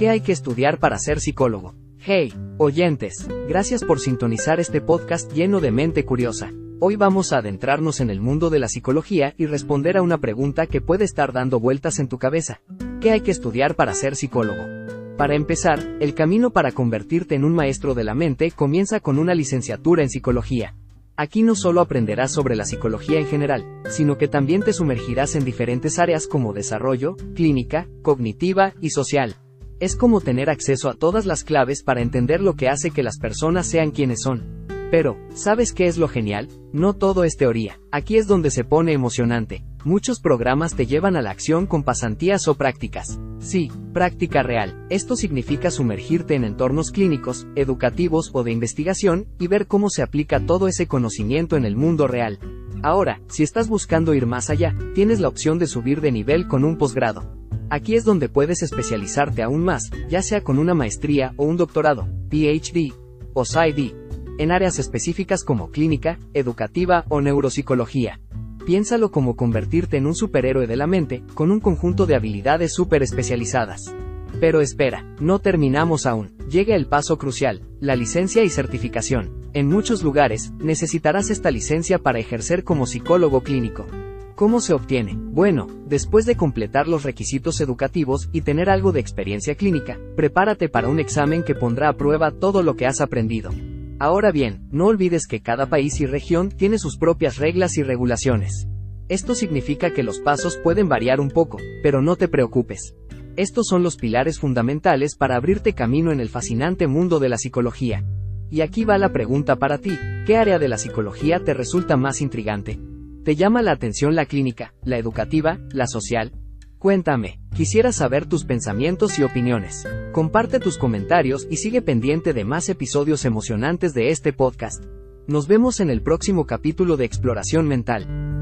¿Qué hay que estudiar para ser psicólogo? Hey, oyentes, gracias por sintonizar este podcast lleno de mente curiosa. Hoy vamos a adentrarnos en el mundo de la psicología y responder a una pregunta que puede estar dando vueltas en tu cabeza. ¿Qué hay que estudiar para ser psicólogo? Para empezar, el camino para convertirte en un maestro de la mente comienza con una licenciatura en psicología. Aquí no solo aprenderás sobre la psicología en general, sino que también te sumergirás en diferentes áreas como desarrollo, clínica, cognitiva y social. Es como tener acceso a todas las claves para entender lo que hace que las personas sean quienes son. Pero, ¿sabes qué es lo genial? No todo es teoría. Aquí es donde se pone emocionante. Muchos programas te llevan a la acción con pasantías o prácticas. Sí, práctica real. Esto significa sumergirte en entornos clínicos, educativos o de investigación, y ver cómo se aplica todo ese conocimiento en el mundo real. Ahora, si estás buscando ir más allá, tienes la opción de subir de nivel con un posgrado. Aquí es donde puedes especializarte aún más, ya sea con una maestría o un doctorado, PhD o PsyD, en áreas específicas como clínica, educativa o neuropsicología. Piénsalo como convertirte en un superhéroe de la mente, con un conjunto de habilidades súper especializadas. Pero espera, no terminamos aún. Llega el paso crucial, la licencia y certificación. En muchos lugares, necesitarás esta licencia para ejercer como psicólogo clínico. ¿Cómo se obtiene? Bueno, después de completar los requisitos educativos y tener algo de experiencia clínica, prepárate para un examen que pondrá a prueba todo lo que has aprendido. Ahora bien, no olvides que cada país y región tiene sus propias reglas y regulaciones. Esto significa que los pasos pueden variar un poco, pero no te preocupes. Estos son los pilares fundamentales para abrirte camino en el fascinante mundo de la psicología. Y aquí va la pregunta para ti, ¿qué área de la psicología te resulta más intrigante? ¿Te llama la atención la clínica, la educativa, la social? Cuéntame, quisiera saber tus pensamientos y opiniones. Comparte tus comentarios y sigue pendiente de más episodios emocionantes de este podcast. Nos vemos en el próximo capítulo de Exploración Mental.